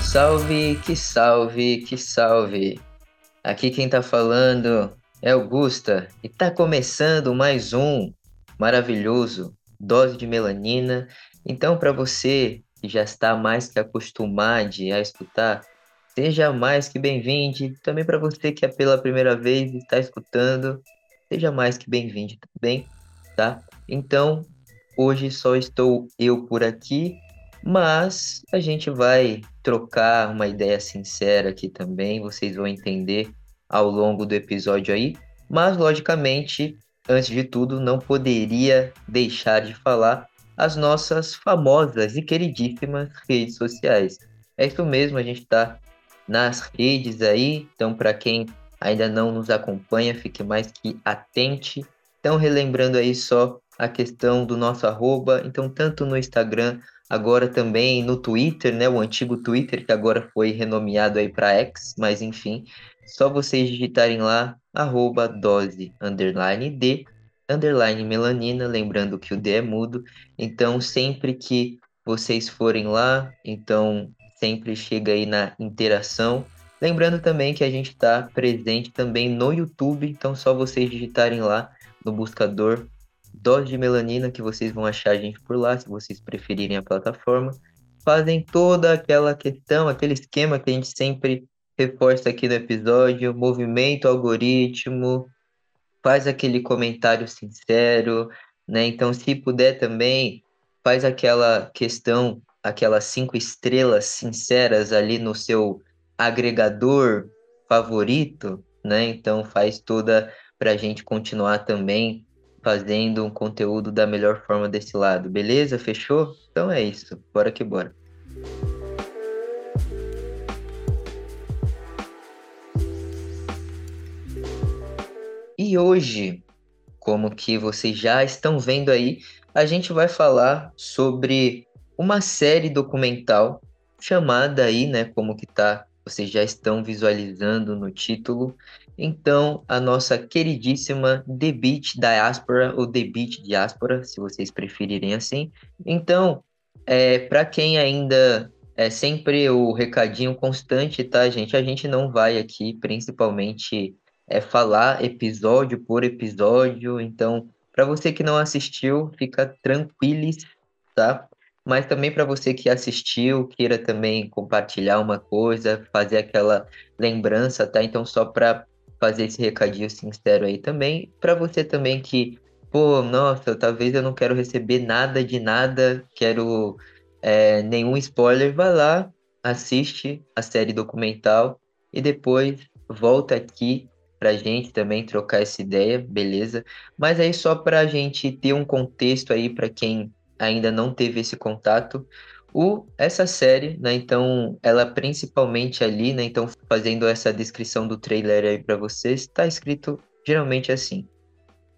Salve, que salve, que salve. Aqui quem tá falando é Augusta e tá começando mais um maravilhoso dose de melanina. Então, para você que já está mais que acostumado a escutar, seja mais que bem-vindo. Também para você que é pela primeira vez está escutando, seja mais que bem-vindo também, tá? Então, hoje só estou eu por aqui, mas a gente vai trocar uma ideia sincera aqui também, vocês vão entender ao longo do episódio aí. Mas, logicamente, antes de tudo, não poderia deixar de falar as nossas famosas e queridíssimas redes sociais. É isso mesmo, a gente está nas redes aí, então para quem ainda não nos acompanha, fique mais que atente. Então, relembrando aí só a questão do nosso arroba, então tanto no Instagram, agora também no Twitter, né, o antigo Twitter que agora foi renomeado aí para X, mas enfim, só vocês digitarem lá arroba dose underline D underline melanina, lembrando que o D é mudo. Então, sempre que vocês forem lá, então sempre chega aí na interação. Lembrando também que a gente está presente também no YouTube, então só vocês digitarem lá no buscador Dose de Melanina que vocês vão achar a gente por lá, se vocês preferirem a plataforma. Fazem toda aquela questão, aquele esquema que a gente sempre reforça aqui no episódio, movimento, algoritmo, faz aquele comentário sincero, né? Então, se puder também, faz aquela questão, aquelas cinco estrelas sinceras ali no seu agregador favorito, né? Então, faz toda para a gente continuar também fazendo um conteúdo da melhor forma desse lado, beleza? Fechou? Então é isso, bora que bora. E hoje, como que vocês já estão vendo aí, a gente vai falar sobre uma série documental chamada aí, né, como que tá, vocês já estão visualizando no título. Então, a nossa queridíssima The Beat Diaspora ou The Beat Diaspora, se vocês preferirem assim. Então, é, para quem ainda é sempre o recadinho constante, tá, gente? A gente não vai aqui, principalmente é falar episódio por episódio. Então, para você que não assistiu, fica tranquilo, tá? Mas também para você que assistiu, queira também compartilhar uma coisa, fazer aquela lembrança, tá? Então, só para fazer esse recadinho sincero aí também, para você também que, pô, nossa, talvez eu não quero receber nada de nada, quero é, nenhum spoiler, vai lá, assiste a série documental e depois volta aqui para a gente também trocar essa ideia, beleza? Mas aí só para a gente ter um contexto aí para quem ainda não teve esse contato, o, essa série, né? Então, ela principalmente ali, né? Então, fazendo essa descrição do trailer aí para vocês, está escrito geralmente assim: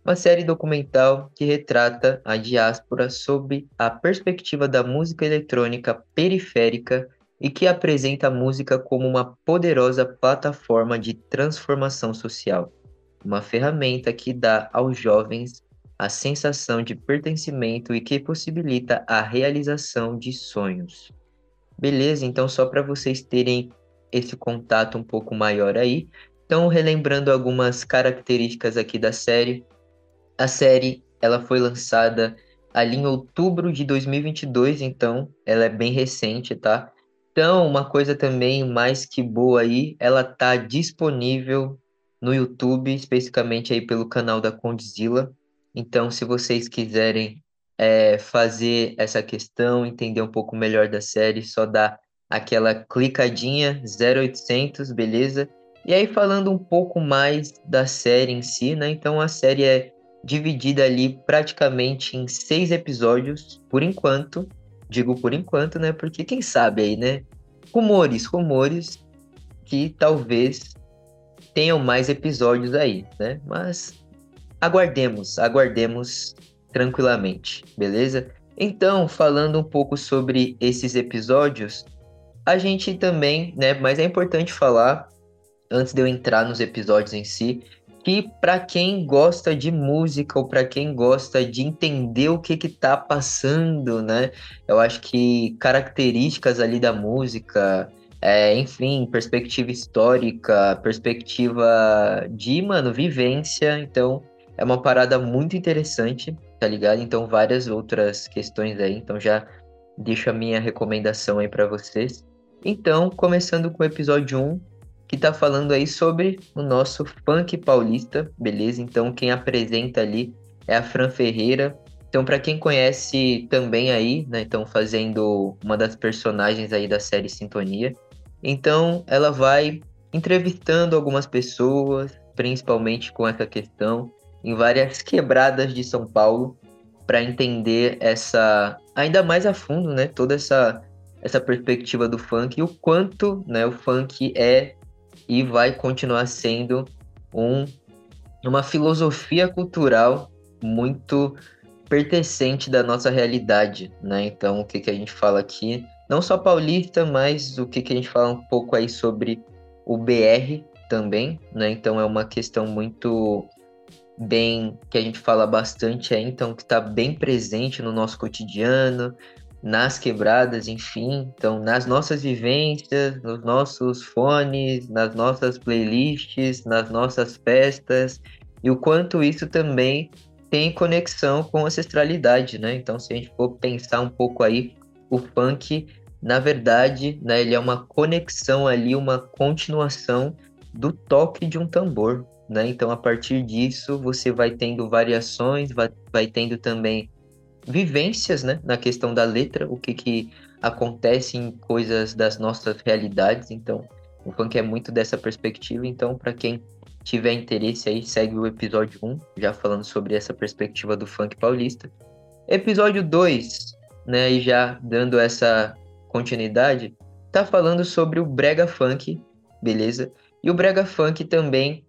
uma série documental que retrata a diáspora sob a perspectiva da música eletrônica periférica e que apresenta a música como uma poderosa plataforma de transformação social, uma ferramenta que dá aos jovens a sensação de pertencimento e que possibilita a realização de sonhos. Beleza? Então, só para vocês terem esse contato um pouco maior aí. Então, relembrando algumas características aqui da série. A série, ela foi lançada ali em outubro de 2022, então ela é bem recente, tá? Então, uma coisa também mais que boa aí, ela tá disponível no YouTube, especificamente aí pelo canal da Condzilla. Então, se vocês quiserem é, fazer essa questão, entender um pouco melhor da série, só dá aquela clicadinha 0800, beleza? E aí falando um pouco mais da série em si, né? Então a série é dividida ali praticamente em seis episódios, por enquanto, Digo por enquanto, né? Porque quem sabe aí, né? Rumores, rumores que talvez tenham mais episódios aí, né? Mas aguardemos, aguardemos tranquilamente, beleza? Então, falando um pouco sobre esses episódios, a gente também, né, mas é importante falar antes de eu entrar nos episódios em si, que para quem gosta de música ou para quem gosta de entender o que que tá passando, né? Eu acho que características ali da música, é, enfim, perspectiva histórica, perspectiva de, mano, vivência, então é uma parada muito interessante, tá ligado? Então várias outras questões aí, então já deixo a minha recomendação aí para vocês. Então, começando com o episódio 1, que está falando aí sobre o nosso funk paulista, beleza? Então quem apresenta ali é a Fran Ferreira. Então para quem conhece também aí, né, então fazendo uma das personagens aí da série Sintonia. Então ela vai entrevistando algumas pessoas, principalmente com essa questão em várias quebradas de São Paulo para entender essa ainda mais a fundo, né, toda essa essa perspectiva do funk e o quanto, né, o funk é e vai continuar sendo um, uma filosofia cultural muito pertencente da nossa realidade, né? Então, o que, que a gente fala aqui, não só paulista, mas o que, que a gente fala um pouco aí sobre o BR também, né? Então, é uma questão muito bem que a gente fala bastante aí, então que está bem presente no nosso cotidiano, nas quebradas, enfim. Então, nas nossas vivências, nos nossos fones, nas nossas playlists, nas nossas festas, e o quanto isso também tem conexão com ancestralidade, né? Então, se a gente for pensar um pouco aí, o funk, na verdade, né, ele é uma conexão ali, uma continuação do toque de um tambor, né? Então, a partir disso, você vai tendo variações, vai, vai tendo também vivências, né, na questão da letra, o que que acontece em coisas das nossas realidades. Então, o funk é muito dessa perspectiva. Então, para quem tiver interesse aí, segue o episódio 1, já falando sobre essa perspectiva do funk paulista. Episódio 2, né, e já dando essa continuidade, tá falando sobre o brega funk, beleza? E o brega funk também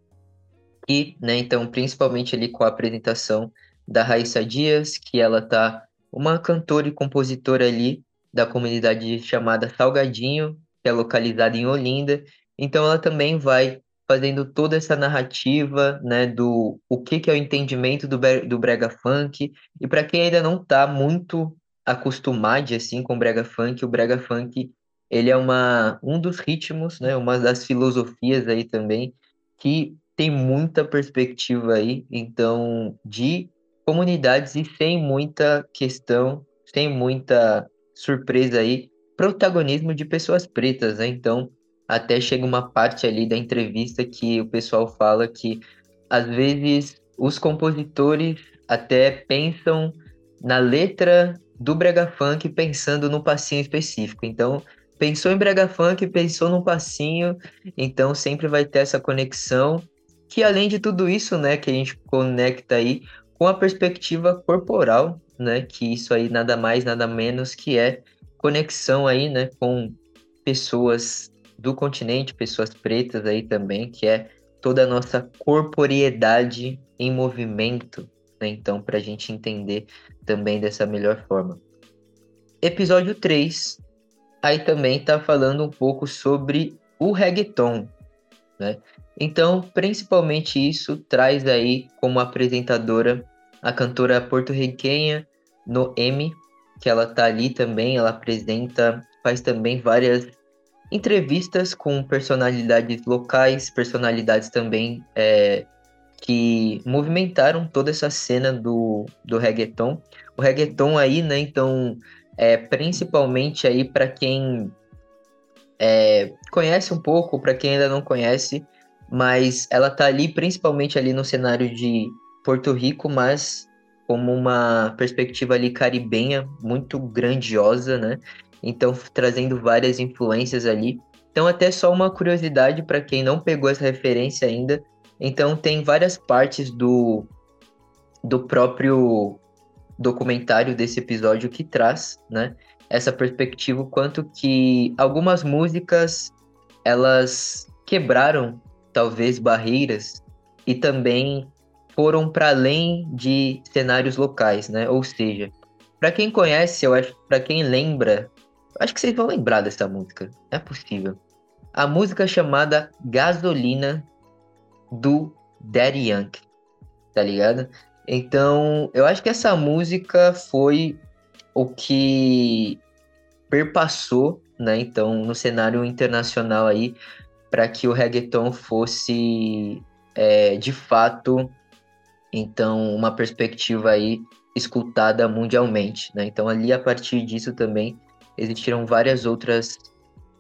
e, né, então, principalmente ali com a apresentação da Raíssa Dias, que ela tá uma cantora e compositora ali da comunidade chamada Salgadinho, que é localizada em Olinda. Então ela também vai fazendo toda essa narrativa, né, do o que que é o entendimento do, do brega funk. E para quem ainda não tá muito acostumado assim com brega funk, o brega funk ele é uma um dos ritmos, né, uma das filosofias aí também que tem muita perspectiva aí, então de comunidades e sem muita questão, sem muita surpresa aí, protagonismo de pessoas pretas, né? Então, até chega uma parte ali da entrevista que o pessoal fala que às vezes os compositores até pensam na letra do brega funk pensando no passinho específico. Então, pensou em brega funk, pensou num passinho, então sempre vai ter essa conexão que além de tudo isso, né, que a gente conecta aí com a perspectiva corporal, né? Que isso aí nada mais, nada menos que é conexão aí, né? Com pessoas do continente, pessoas pretas aí também, que é toda a nossa corporeidade em movimento, né? Então, para a gente entender também dessa melhor forma. Episódio 3, aí também tá falando um pouco sobre o reggaeton, né? Então, principalmente isso traz aí como apresentadora a cantora porto-riquenha Noemi, que ela tá ali também, ela apresenta, faz também várias entrevistas com personalidades locais, personalidades também é, que movimentaram toda essa cena do, do reggaeton. O reggaeton aí, né, então, é, principalmente aí para quem é, conhece um pouco, para quem ainda não conhece, mas ela tá ali principalmente ali no cenário de Porto Rico, mas como uma perspectiva ali caribenha muito grandiosa, né? Então, trazendo várias influências ali. Então, até só uma curiosidade para quem não pegou essa referência ainda. Então, tem várias partes do, do próprio documentário desse episódio que traz, né? Essa perspectiva, quanto que algumas músicas elas quebraram talvez barreiras e também foram para além de cenários locais, né? Ou seja, para quem conhece, eu acho, para quem lembra Acho que vocês vão lembrar dessa música. É possível. A música chamada Gasolina do Daddy Yankee. Tá ligado? Então, eu acho que essa música foi o que perpassou, né, então, no cenário internacional aí, para que o reggaeton fosse, é, de fato, então, uma perspectiva aí escutada mundialmente, né? Então, ali, a partir disso também, existiram várias outras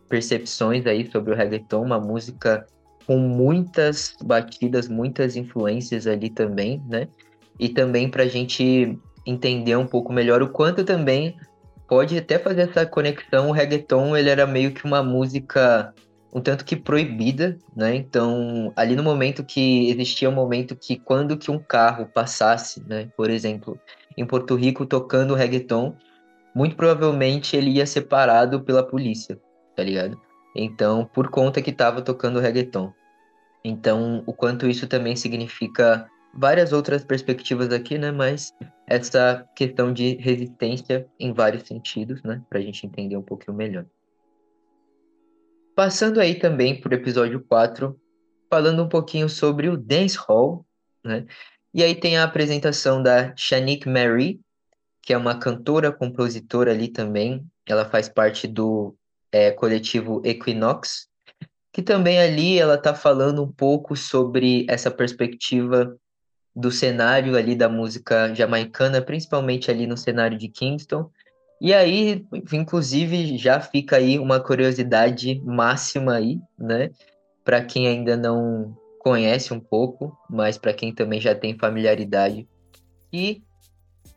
percepções aí sobre o reggaeton, uma música com muitas batidas, muitas influências ali também, né? E também para a gente entender um pouco melhor o quanto também pode até fazer essa conexão. O reggaeton ele era meio que uma música um tanto que proibida, né? Então, ali no momento que existia um momento que quando que um carro passasse, né, por exemplo, em Porto Rico tocando reggaeton, muito provavelmente ele ia ser parado pela polícia, tá ligado? Então, por conta que tava tocando reggaeton. Então, o quanto isso também significa várias outras perspectivas aqui, né? Mas essa questão de resistência em vários sentidos, né? Para a gente entender um pouquinho melhor. Passando aí também para o episódio 4, falando um pouquinho sobre o Dance Hall, né? E aí tem a apresentação da Shanique Mary, que é uma cantora, compositora ali também. Ela faz parte do é, coletivo Equinox, que também ali ela está falando um pouco sobre essa perspectiva do cenário ali da música jamaicana, principalmente ali no cenário de Kingston. E aí, inclusive, já fica aí uma curiosidade máxima aí, né? Para quem ainda não conhece um pouco, mas para quem também já tem familiaridade. E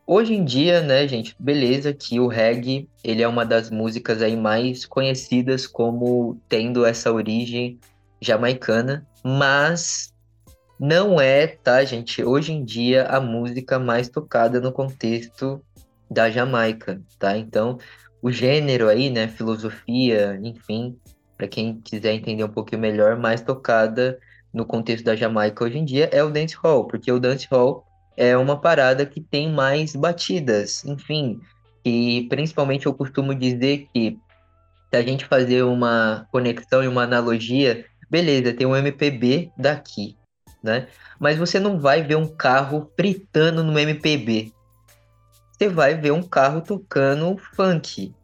hoje em dia, né, gente, beleza que o reggae, ele é uma das músicas aí mais conhecidas como tendo essa origem jamaicana, mas não é, tá, gente, hoje em dia a música mais tocada no contexto da Jamaica, tá? Então, o gênero aí, né, filosofia, enfim, para quem quiser entender um pouquinho melhor, mais tocada no contexto da Jamaica hoje em dia é o dancehall, porque o dancehall é uma parada que tem mais batidas, enfim, e principalmente eu costumo dizer que se a gente fazer uma conexão e uma analogia, beleza, tem um MPB daqui, né? Mas você não vai ver um carro fritando no MPB. Você vai ver um carro tocando funk.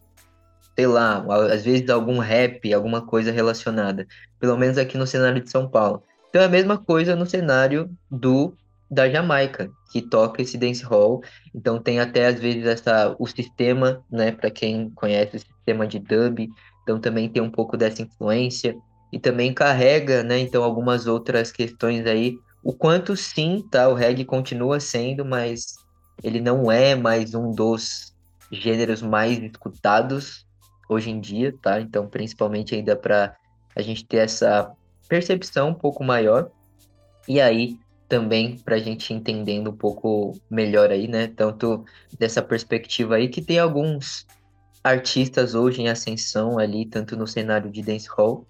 Sei lá, às vezes algum rap, alguma coisa relacionada. Pelo menos aqui no cenário de São Paulo. Então é a mesma coisa no cenário do da Jamaica, que toca esse dancehall. Então tem até às vezes essa o sistema, né, para quem conhece o sistema de dub, então também tem um pouco dessa influência e também carrega, né, então algumas outras questões aí, o quanto sim, tá, o reggae continua sendo, mas ele não é mais um dos gêneros mais escutados hoje em dia, tá? Então, principalmente ainda para a gente ter essa percepção um pouco maior. E aí, também para a gente entendendo um pouco melhor aí, né? Tanto dessa perspectiva aí que tem alguns artistas hoje em ascensão ali, tanto no cenário de dancehall,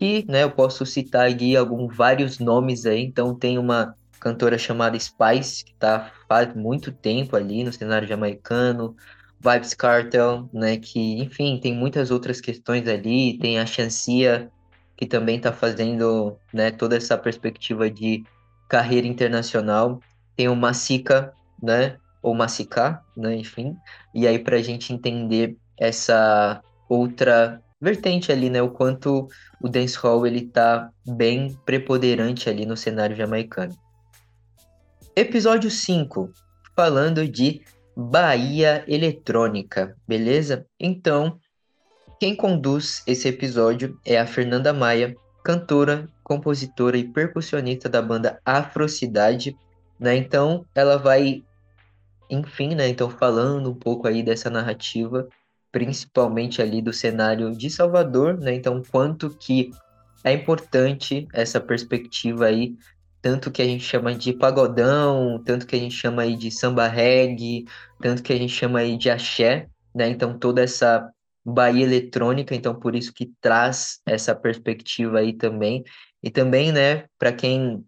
e, né, eu posso citar aqui alguns vários nomes aí. Então tem uma cantora chamada Spice, que está faz muito tempo ali no cenário jamaicano, Vibes Cartel, né, que, enfim, tem muitas outras questões ali, tem a Chancia, que também está fazendo, né, toda essa perspectiva de carreira internacional, tem o Massica, né, ou Massica, né, enfim, e aí para a gente entender essa outra vertente ali, né? O quanto o dancehall ele tá bem preponderante ali no cenário jamaicano. Episódio 5, falando de Bahia Eletrônica, beleza? Então, quem conduz esse episódio é a Fernanda Maia, cantora, compositora e percussionista da banda Afrocidade, né? Então, ela vai, enfim, né? Então, falando um pouco aí dessa narrativa principalmente ali do cenário de Salvador, né? Então, quanto que é importante essa perspectiva aí, tanto que a gente chama de pagodão, tanto que a gente chama aí de samba reggae, tanto que a gente chama aí de axé, né? Então, toda essa Bahia eletrônica, então por isso que traz essa perspectiva aí também. E também, né, para quem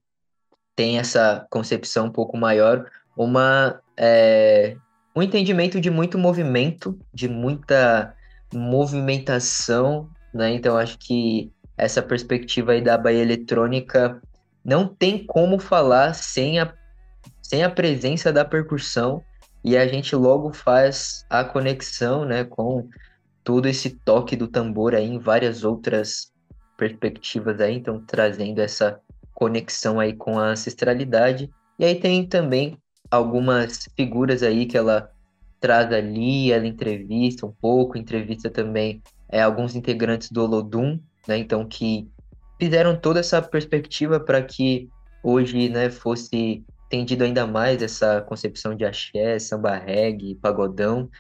tem essa concepção um pouco maior, uma é, um entendimento de muito movimento, de muita movimentação, né? Então acho que essa perspectiva aí da Bahia Eletrônica não tem como falar sem a, sem a presença da percussão e a gente logo faz a conexão, né, com todo esse toque do tambor aí em várias outras perspectivas aí, então trazendo essa conexão aí com a ancestralidade. E aí tem também algumas figuras aí que ela traz ali, ela entrevista um pouco, entrevista também é, alguns integrantes do Olodum, né? Então que fizeram toda essa perspectiva para que hoje, né, fosse entendido ainda mais essa concepção de axé, samba reggae, pagodão.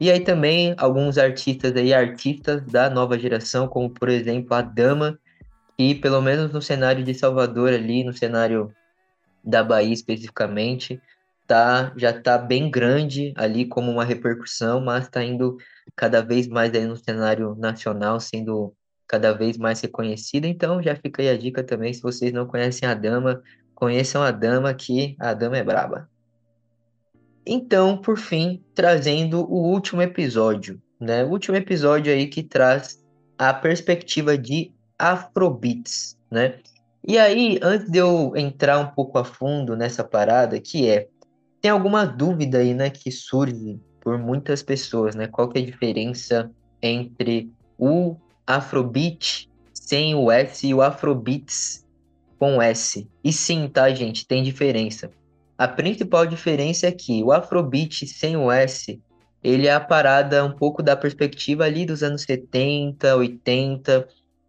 E aí também alguns artistas aí, artistas da nova geração, como por exemplo a Dama, que pelo menos no cenário de Salvador ali, no cenário da Bahia especificamente, tá, já está bem grande ali como uma repercussão, mas está indo cada vez mais aí no cenário nacional, sendo cada vez mais reconhecida. Então já fica aí a dica também, se vocês não conhecem a Dama, conheçam a Dama, que a Dama é braba. Então, por fim, trazendo o último episódio, né? O último episódio aí que traz a perspectiva de Afrobeats, né? E aí, antes de eu entrar um pouco a fundo nessa parada, que é tem alguma dúvida aí, né, que surge por muitas pessoas, né? Qual que é a diferença entre o Afrobeat sem o S e o Afrobeats com S? E sim, tá, gente, tem diferença. A principal diferença é que o Afrobeat sem o S, ele é a parada um pouco da perspectiva ali dos anos 70, 80,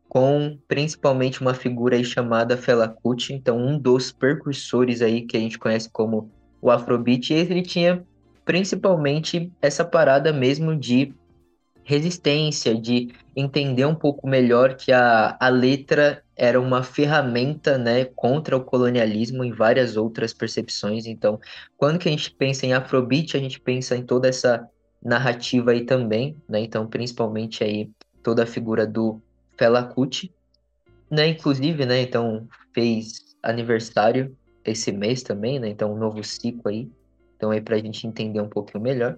com principalmente uma figura aí chamada Fela Kuti, então um dos percursores aí que a gente conhece como o Afrobeat, ele tinha principalmente essa parada mesmo de resistência, de entender um pouco melhor que a, a letra era uma ferramenta né, contra o colonialismo em várias outras percepções. Então, quando que a gente pensa em Afrobeat, a gente pensa em toda essa narrativa aí também, né? Então, principalmente aí toda a figura do Fela Kuti, né? Inclusive, né? Então, fez aniversário esse mês também, né? Então, um novo ciclo aí. Então, aí para a gente entender um pouquinho melhor.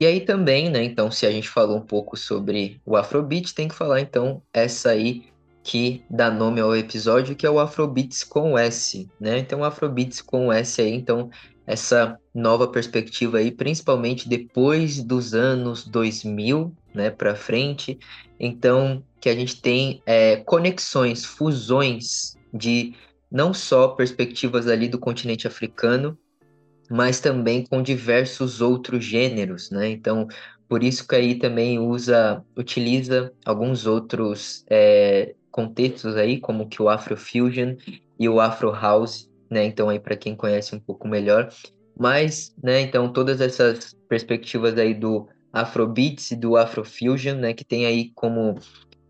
E aí também, né? Então, se a gente falou um pouco sobre o Afrobeat, tem que falar então essa aí que dá nome ao episódio, que é o Afrobeats com S, né? Então, Afrobeats com S aí, então, essa nova perspectiva aí, principalmente depois dos anos 2000, né, para frente. Então, que a gente tem é, conexões, fusões de não só perspectivas ali do continente africano, mas também com diversos outros gêneros, né? Então, por isso que aí também usa, utiliza alguns outros é, contextos aí, como que o Afrofusion e o Afro House, né? Então aí para quem conhece um pouco melhor, mas, né? Então todas essas perspectivas aí do Afrobeats e do Afrofusion, né? Que tem aí como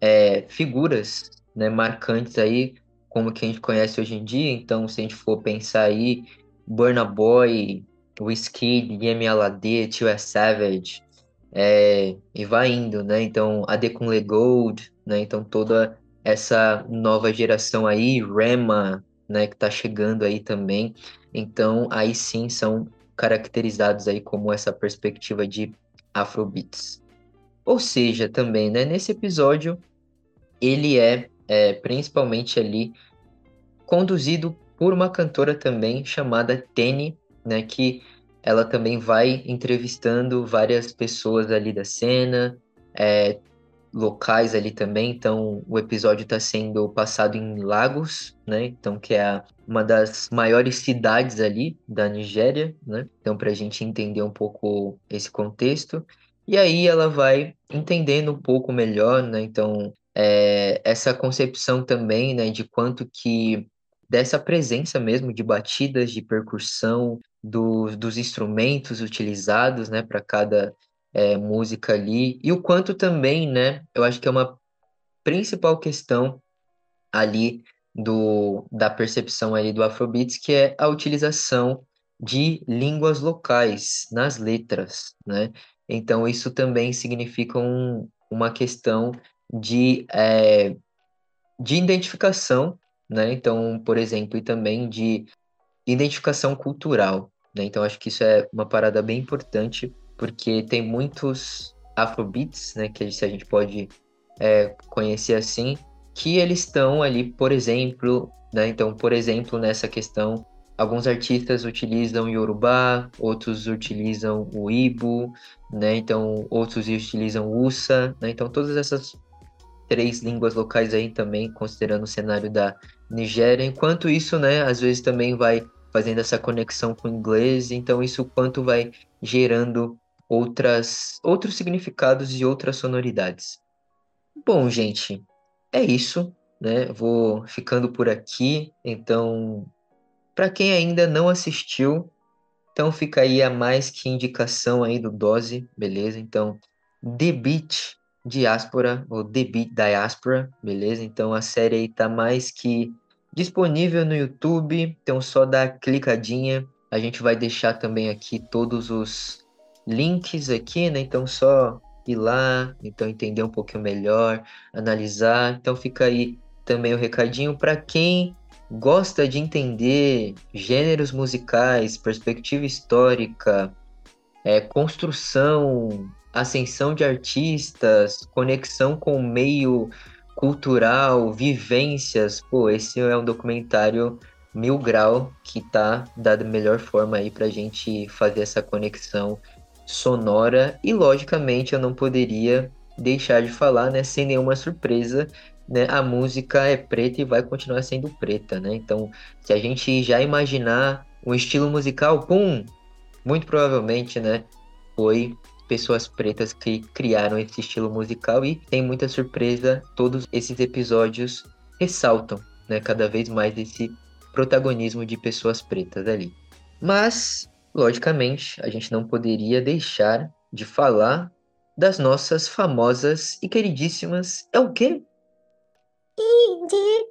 é, figuras, né? Marcantes aí como que a gente conhece hoje em dia. Então, se a gente for pensar aí, Burna Boy, Yemi Alade, Tio Savage, é, e vai indo, né? Então, Adekunle Gold, né? Então, toda essa nova geração aí, Rema, né? Que tá chegando aí também. Então, aí sim são caracterizados aí como essa perspectiva de Afrobeats. Ou seja, também, né? Nesse episódio, ele é é, principalmente ali conduzido por uma cantora também chamada Tene, né, que ela também vai entrevistando várias pessoas ali da cena, é, locais ali também. Então, o episódio está sendo passado em Lagos, né? Então, que é uma das maiores cidades ali da Nigéria, né? Então, para a gente entender um pouco esse contexto. E aí ela vai entendendo um pouco melhor, né? Então, é, essa concepção também, né, de quanto que dessa presença mesmo de batidas de percussão, do, dos instrumentos utilizados, né, para cada é, música ali, e o quanto também, né, eu acho que é uma principal questão ali do, da percepção ali do Afrobeats, que é a utilização de línguas locais nas letras, né? Então isso também significa um, uma questão de, é, de identificação, né? Então, por exemplo, e também de identificação cultural, né? Então, acho que isso é uma parada bem importante, porque tem muitos Afrobeats, né, que se a gente pode é, conhecer assim, que eles estão ali, por exemplo, né, então, por exemplo, nessa questão, alguns artistas utilizam Yorubá, outros utilizam o Ibo, né, então outros utilizam Usa, né, então todas essas três línguas locais aí também, considerando o cenário da Nigéria, enquanto isso, né, às vezes também vai fazendo essa conexão com o inglês, então isso quanto vai gerando outras outros significados e outras sonoridades. Bom, gente, é isso, né? Vou ficando por aqui. Então, para quem ainda não assistiu, então fica aí a mais que indicação aí do Dose, beleza? Então, The Beat Diáspora, ou The Beat Diaspora, beleza? Então a série aí tá mais que disponível no YouTube, então só dá clicadinha. A gente vai deixar também aqui todos os links aqui, né? Então só ir lá, então entender um pouquinho melhor, analisar. Então fica aí também o recadinho para quem gosta de entender gêneros musicais, perspectiva histórica, é, construção, ascensão de artistas, conexão com o meio cultural, vivências. Pô, esse é um documentário mil grau que tá da melhor forma aí pra gente fazer essa conexão sonora e logicamente eu não poderia deixar de falar, né, sem nenhuma surpresa, né, a música é preta e vai continuar sendo preta, né? Então, se a gente já imaginar um estilo musical, pum, muito provavelmente, né, foi pessoas pretas que criaram esse estilo musical e tem muita surpresa, todos esses episódios ressaltam, né, cada vez mais esse protagonismo de pessoas pretas ali. Mas logicamente, a gente não poderia deixar de falar das nossas famosas e queridíssimas. É o quê? Indicações!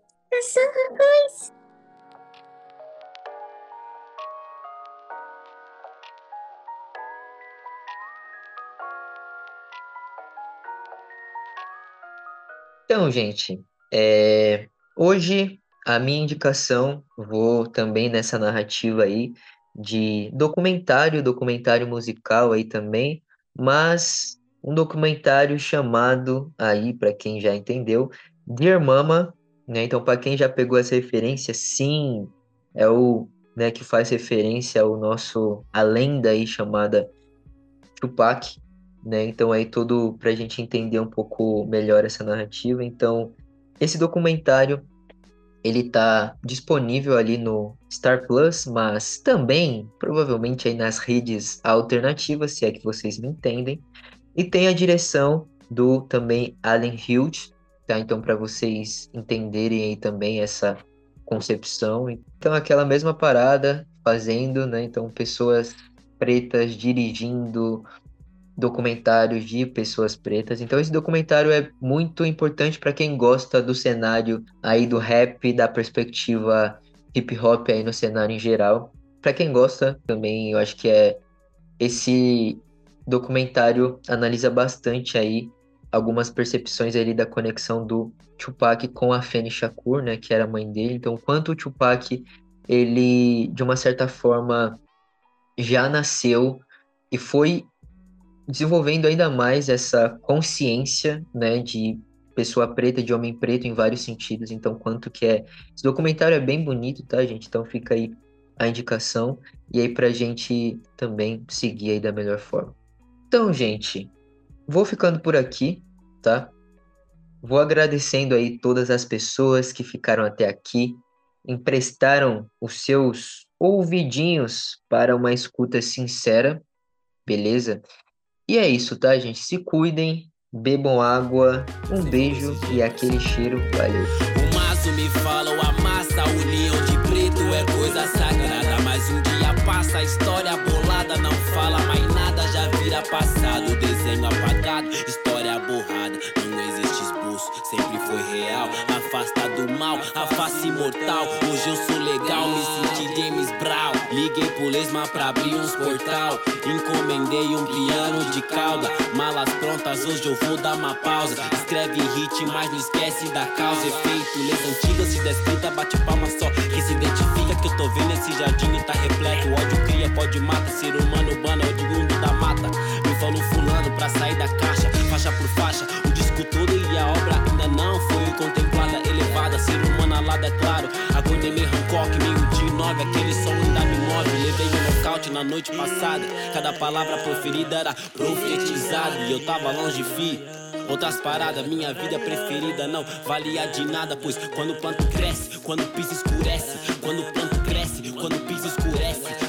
Então, gente, é... hoje a minha indicação, vou também nessa narrativa aí de documentário, documentário musical aí também, mas um documentário chamado aí, para quem já entendeu, Dear Mama, né? Então, para quem já pegou essa referência, sim, é o né, que faz referência ao nosso a lenda aí chamada Tupac, né? Então aí todo para a gente entender um pouco melhor essa narrativa. Então, esse documentário ele está disponível ali no Star Plus, mas também provavelmente aí nas redes alternativas, se é que vocês me entendem. E tem a direção do também Allen Hughes, tá? Então para vocês entenderem aí também essa concepção. Então aquela mesma parada fazendo, né? Então pessoas pretas dirigindo documentários de pessoas pretas. Então esse documentário é muito importante para quem gosta do cenário aí do rap, da perspectiva hip hop aí no cenário em geral. Para quem gosta também, eu acho que é esse documentário analisa bastante aí algumas percepções ali da conexão do Tupac com a Fanny Shakur, né, que era a mãe dele. Então, quanto o Tupac ele de uma certa forma já nasceu e foi desenvolvendo ainda mais essa consciência, né, de pessoa preta, de homem preto em vários sentidos. Então, quanto que é. Esse documentário é bem bonito, tá, gente? Então fica aí a indicação e aí pra gente também seguir aí da melhor forma. Então, gente, vou ficando por aqui, tá? Vou agradecendo aí todas as pessoas que ficaram até aqui, emprestaram os seus ouvidinhos para uma escuta sincera, beleza? E é isso, tá, gente? Se cuidem, bebam água, um beijo e aquele cheiro. Valeu. O maço me fala, o amassa, união de preto é coisa sagrada. Mas um dia passa, a história bolada não fala mais nada, já vira passado. Desenho apagado, história borrada. Não existe esboço, sempre foi real. Afasta do mal, a face mortal. Hoje eu sou Lesma pra abrir uns portal. Encomendei um piano de cauda. Malas prontas, hoje eu vou dar uma pausa. Escreve hit, mas não esquece da causa. Efeito, leis antigas, se descrita, bate palma só. Que se identifica que eu tô vendo esse jardim e tá repleto. Ódio cria, pode matar. Ser humano, urbano, é o mundo da mata. Me falou fulano pra sair da caixa, faixa por faixa, na noite passada, cada palavra proferida era profetizada e eu tava longe, fi. Outras paradas, minha vida preferida não valia de nada, pois quando o planto cresce, quando o piso escurece, quando o planto cresce, quando o piso escurece.